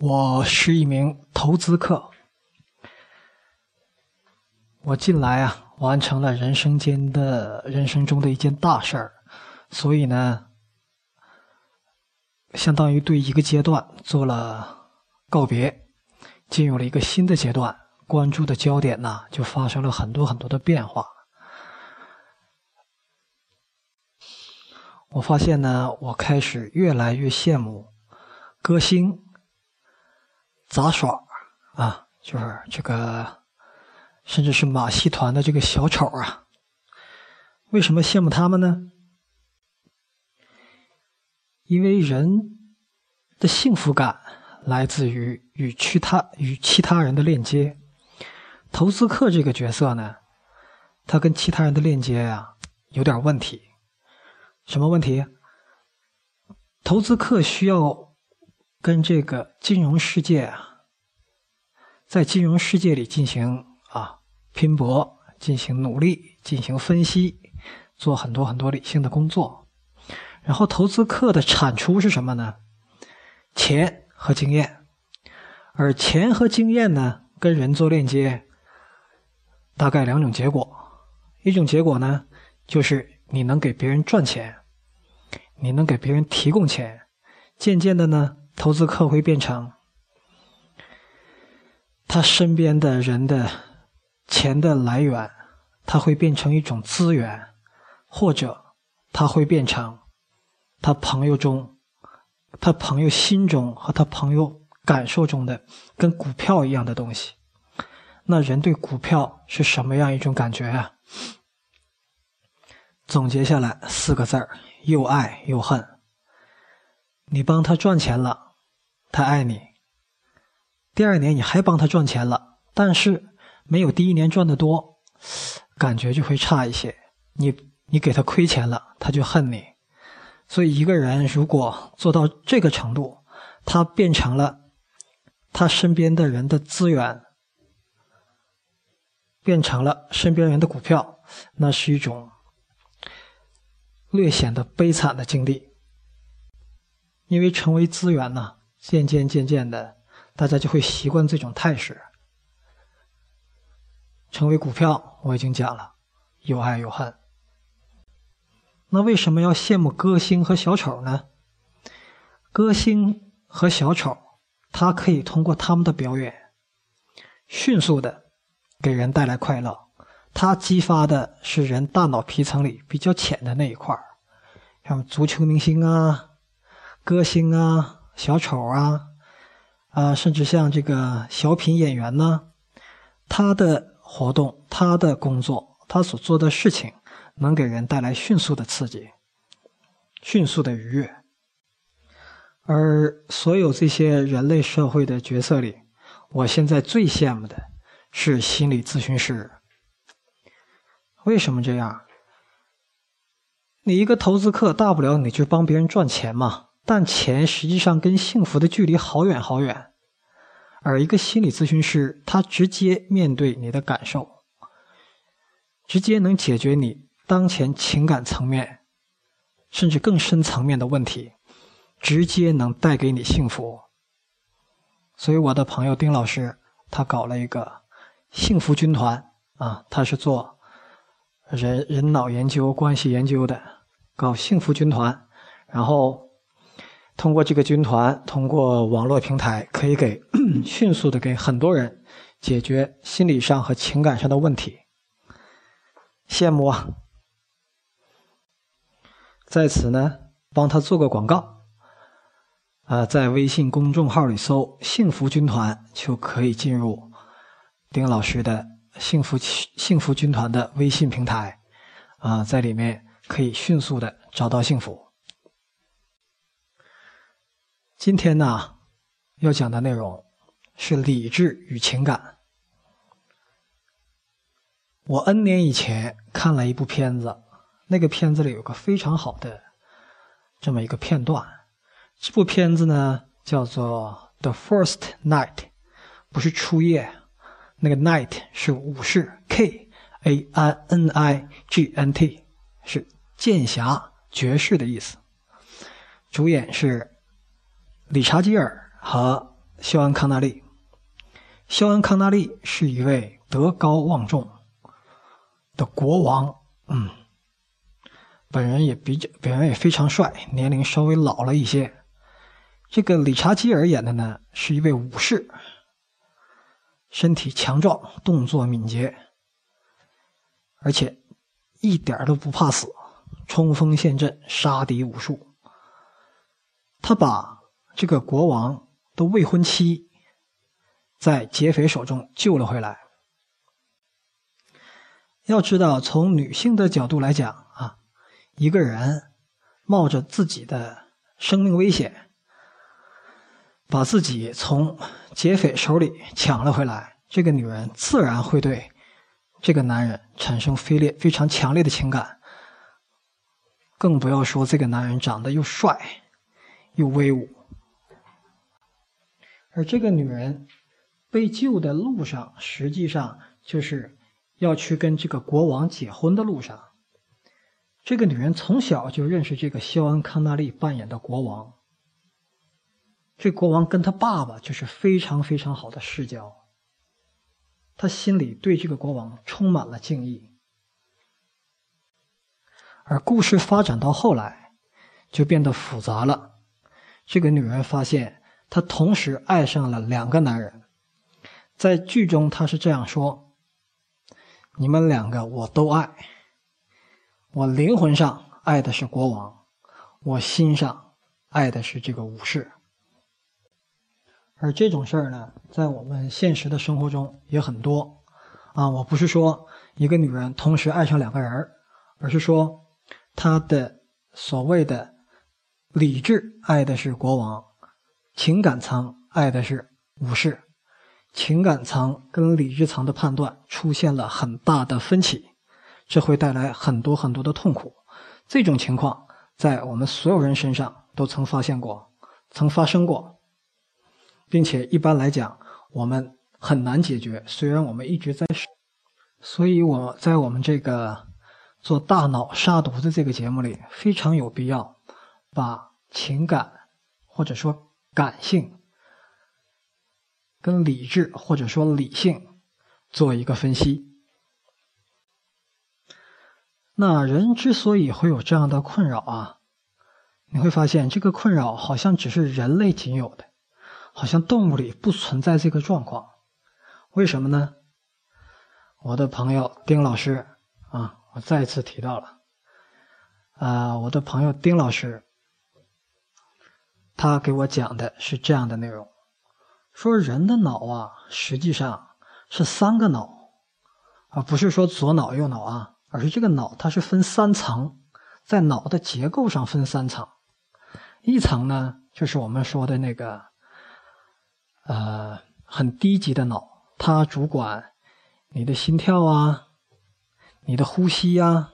我是一名投资客。我近来啊，完成了人生间的人生中的一件大事儿，所以呢，相当于对一个阶段做了告别，进入了一个新的阶段，关注的焦点呢，就发生了很多很多的变化。我发现呢，我开始越来越羡慕歌星。杂耍啊，就是这个，甚至是马戏团的这个小丑啊。为什么羡慕他们呢？因为人的幸福感来自于与其他与其他人的链接。投资客这个角色呢，他跟其他人的链接呀有点问题。什么问题？投资客需要。跟这个金融世界啊，在金融世界里进行啊拼搏，进行努力，进行分析，做很多很多理性的工作。然后投资客的产出是什么呢？钱和经验。而钱和经验呢，跟人做链接，大概两种结果。一种结果呢，就是你能给别人赚钱，你能给别人提供钱，渐渐的呢。投资客会变成他身边的人的钱的来源，他会变成一种资源，或者他会变成他朋友中、他朋友心中和他朋友感受中的跟股票一样的东西。那人对股票是什么样一种感觉啊？总结下来四个字儿：又爱又恨。你帮他赚钱了。他爱你，第二年你还帮他赚钱了，但是没有第一年赚的多，感觉就会差一些。你你给他亏钱了，他就恨你。所以一个人如果做到这个程度，他变成了他身边的人的资源，变成了身边人的股票，那是一种略显得悲惨的经历，因为成为资源呢。渐渐渐渐的，大家就会习惯这种态势。成为股票，我已经讲了，有爱有恨。那为什么要羡慕歌星和小丑呢？歌星和小丑，他可以通过他们的表演，迅速的给人带来快乐。他激发的是人大脑皮层里比较浅的那一块儿，像足球明星啊，歌星啊。小丑啊，啊，甚至像这个小品演员呢，他的活动、他的工作、他所做的事情，能给人带来迅速的刺激、迅速的愉悦。而所有这些人类社会的角色里，我现在最羡慕的是心理咨询师。为什么这样？你一个投资客，大不了你就帮别人赚钱嘛。但钱实际上跟幸福的距离好远好远，而一个心理咨询师，他直接面对你的感受，直接能解决你当前情感层面，甚至更深层面的问题，直接能带给你幸福。所以我的朋友丁老师，他搞了一个幸福军团啊，他是做人人脑研究、关系研究的，搞幸福军团，然后。通过这个军团，通过网络平台，可以给 迅速的给很多人解决心理上和情感上的问题。羡慕啊！在此呢，帮他做个广告啊，在微信公众号里搜“幸福军团”，就可以进入丁老师的幸福幸福军团的微信平台啊，在里面可以迅速的找到幸福。今天呢，要讲的内容是理智与情感。我 N 年以前看了一部片子，那个片子里有个非常好的这么一个片段。这部片子呢叫做《The First Night》，不是初夜，那个 Night 是武士 K A I N I G N T，是剑侠绝世的意思。主演是。理查基尔和肖恩康纳利。肖恩康纳利是一位德高望重的国王，嗯，本人也比较，本人也非常帅，年龄稍微老了一些。这个理查基尔演的呢，是一位武士，身体强壮，动作敏捷，而且一点都不怕死，冲锋陷阵，杀敌无数。他把这个国王的未婚妻在劫匪手中救了回来。要知道，从女性的角度来讲啊，一个人冒着自己的生命危险，把自己从劫匪手里抢了回来，这个女人自然会对这个男人产生非烈非常强烈的情感。更不要说这个男人长得又帅。又威武，而这个女人被救的路上，实际上就是要去跟这个国王结婚的路上。这个女人从小就认识这个肖恩·康纳利扮演的国王，这国王跟他爸爸就是非常非常好的世交，他心里对这个国王充满了敬意。而故事发展到后来，就变得复杂了。这个女人发现，她同时爱上了两个男人。在剧中，她是这样说：“你们两个我都爱，我灵魂上爱的是国王，我心上爱的是这个武士。”而这种事儿呢，在我们现实的生活中也很多。啊，我不是说一个女人同时爱上两个人，而是说她的所谓的。理智爱的是国王，情感层爱的是武士，情感层跟理智层的判断出现了很大的分歧，这会带来很多很多的痛苦。这种情况在我们所有人身上都曾发现过，曾发生过，并且一般来讲我们很难解决。虽然我们一直在，所以我在我们这个做大脑杀毒的这个节目里非常有必要。把情感或者说感性跟理智或者说理性做一个分析。那人之所以会有这样的困扰啊，你会发现这个困扰好像只是人类仅有的，好像动物里不存在这个状况。为什么呢？我的朋友丁老师啊，我再次提到了啊，我的朋友丁老师。他给我讲的是这样的内容：说人的脑啊，实际上是三个脑，啊，不是说左脑右脑啊，而是这个脑它是分三层，在脑的结构上分三层。一层呢，就是我们说的那个，呃，很低级的脑，它主管你的心跳啊，你的呼吸呀，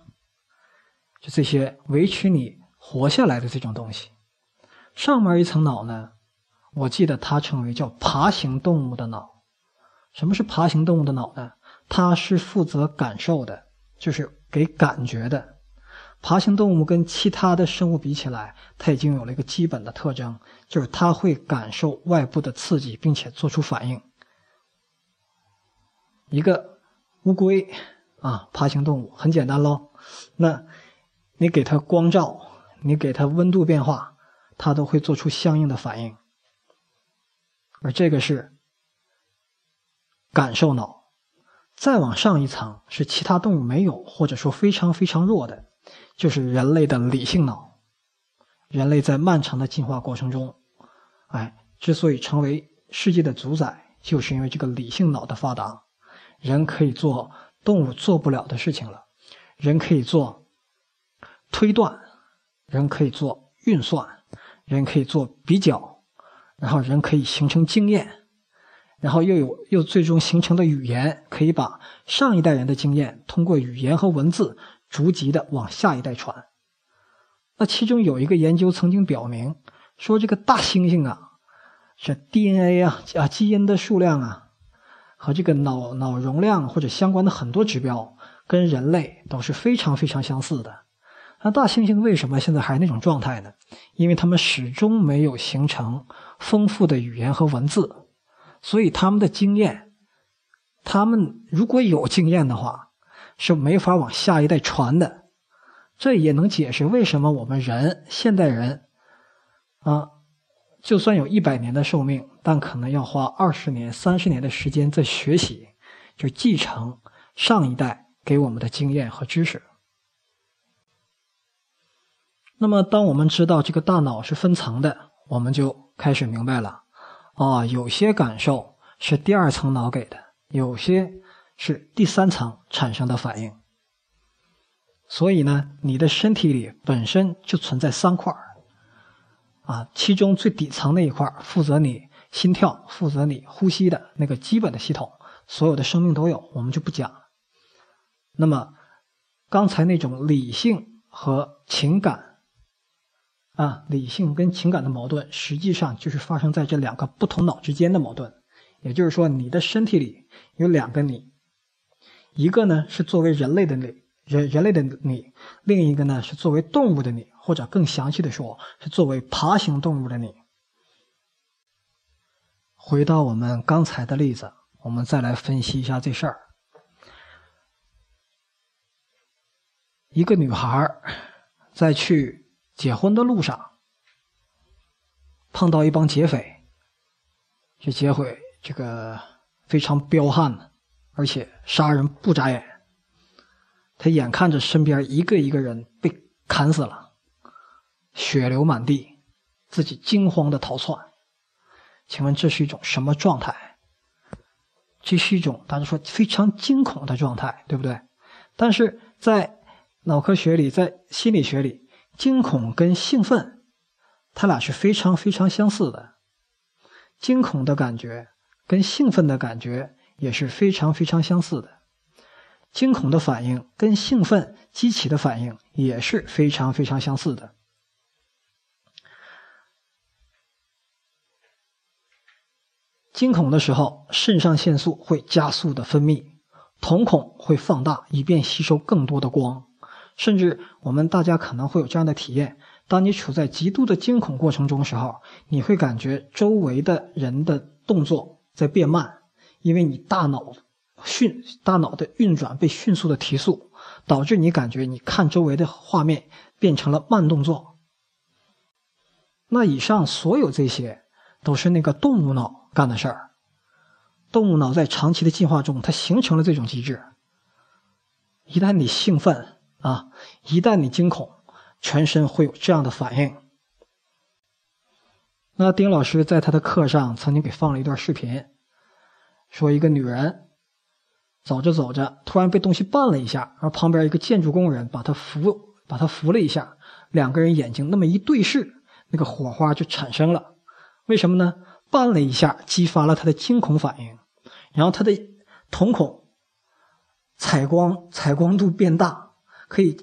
就这些维持你活下来的这种东西。上面一层脑呢，我记得它称为叫爬行动物的脑。什么是爬行动物的脑呢？它是负责感受的，就是给感觉的。爬行动物跟其他的生物比起来，它已经有了一个基本的特征，就是它会感受外部的刺激，并且做出反应。一个乌龟啊，爬行动物很简单喽。那你给它光照，你给它温度变化。它都会做出相应的反应，而这个是感受脑。再往上一层是其他动物没有或者说非常非常弱的，就是人类的理性脑。人类在漫长的进化过程中，哎，之所以成为世界的主宰，就是因为这个理性脑的发达。人可以做动物做不了的事情了，人可以做推断，人可以做运算。人可以做比较，然后人可以形成经验，然后又有又最终形成的语言，可以把上一代人的经验通过语言和文字逐级的往下一代传。那其中有一个研究曾经表明说，这个大猩猩啊，这 DNA 啊啊基因的数量啊，和这个脑脑容量或者相关的很多指标，跟人类都是非常非常相似的。那大猩猩为什么现在还那种状态呢？因为他们始终没有形成丰富的语言和文字，所以他们的经验，他们如果有经验的话，是没法往下一代传的。这也能解释为什么我们人现代人，啊，就算有一百年的寿命，但可能要花二十年、三十年的时间在学习，就继承上一代给我们的经验和知识。那么，当我们知道这个大脑是分层的，我们就开始明白了。啊，有些感受是第二层脑给的，有些是第三层产生的反应。所以呢，你的身体里本身就存在三块啊，其中最底层那一块负责你心跳、负责你呼吸的那个基本的系统，所有的生命都有，我们就不讲。那么，刚才那种理性和情感。啊，理性跟情感的矛盾，实际上就是发生在这两个不同脑之间的矛盾。也就是说，你的身体里有两个你，一个呢是作为人类的你，人人类的你；另一个呢是作为动物的你，或者更详细的说，是作为爬行动物的你。回到我们刚才的例子，我们再来分析一下这事儿。一个女孩在去。结婚的路上，碰到一帮劫匪。这劫匪这个非常彪悍，而且杀人不眨眼。他眼看着身边一个一个人被砍死了，血流满地，自己惊慌的逃窜。请问这是一种什么状态？这是一种大家说非常惊恐的状态，对不对？但是在脑科学里，在心理学里。惊恐跟兴奋，它俩是非常非常相似的。惊恐的感觉跟兴奋的感觉也是非常非常相似的。惊恐的反应跟兴奋激起的反应也是非常非常相似的。惊恐的时候，肾上腺素会加速的分泌，瞳孔会放大，以便吸收更多的光。甚至我们大家可能会有这样的体验：当你处在极度的惊恐过程中时候，你会感觉周围的人的动作在变慢，因为你大脑迅大脑的运转被迅速的提速，导致你感觉你看周围的画面变成了慢动作。那以上所有这些都是那个动物脑干的事儿。动物脑在长期的进化中，它形成了这种机制。一旦你兴奋，啊！一旦你惊恐，全身会有这样的反应。那丁老师在他的课上曾经给放了一段视频，说一个女人走着走着，突然被东西绊了一下，而旁边一个建筑工人把她扶，把她扶了一下，两个人眼睛那么一对视，那个火花就产生了。为什么呢？绊了一下，激发了他的惊恐反应，然后他的瞳孔采光采光度变大。可以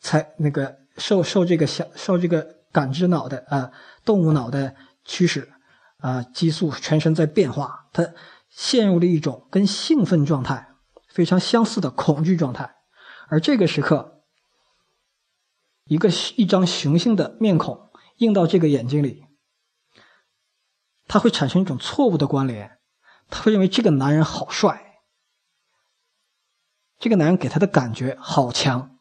采那个受受这个小受这个感知脑的啊动物脑的驱使啊激素全身在变化，它陷入了一种跟兴奋状态非常相似的恐惧状态，而这个时刻，一个一张雄性的面孔映到这个眼睛里，他会产生一种错误的关联，他会认为这个男人好帅，这个男人给他的感觉好强。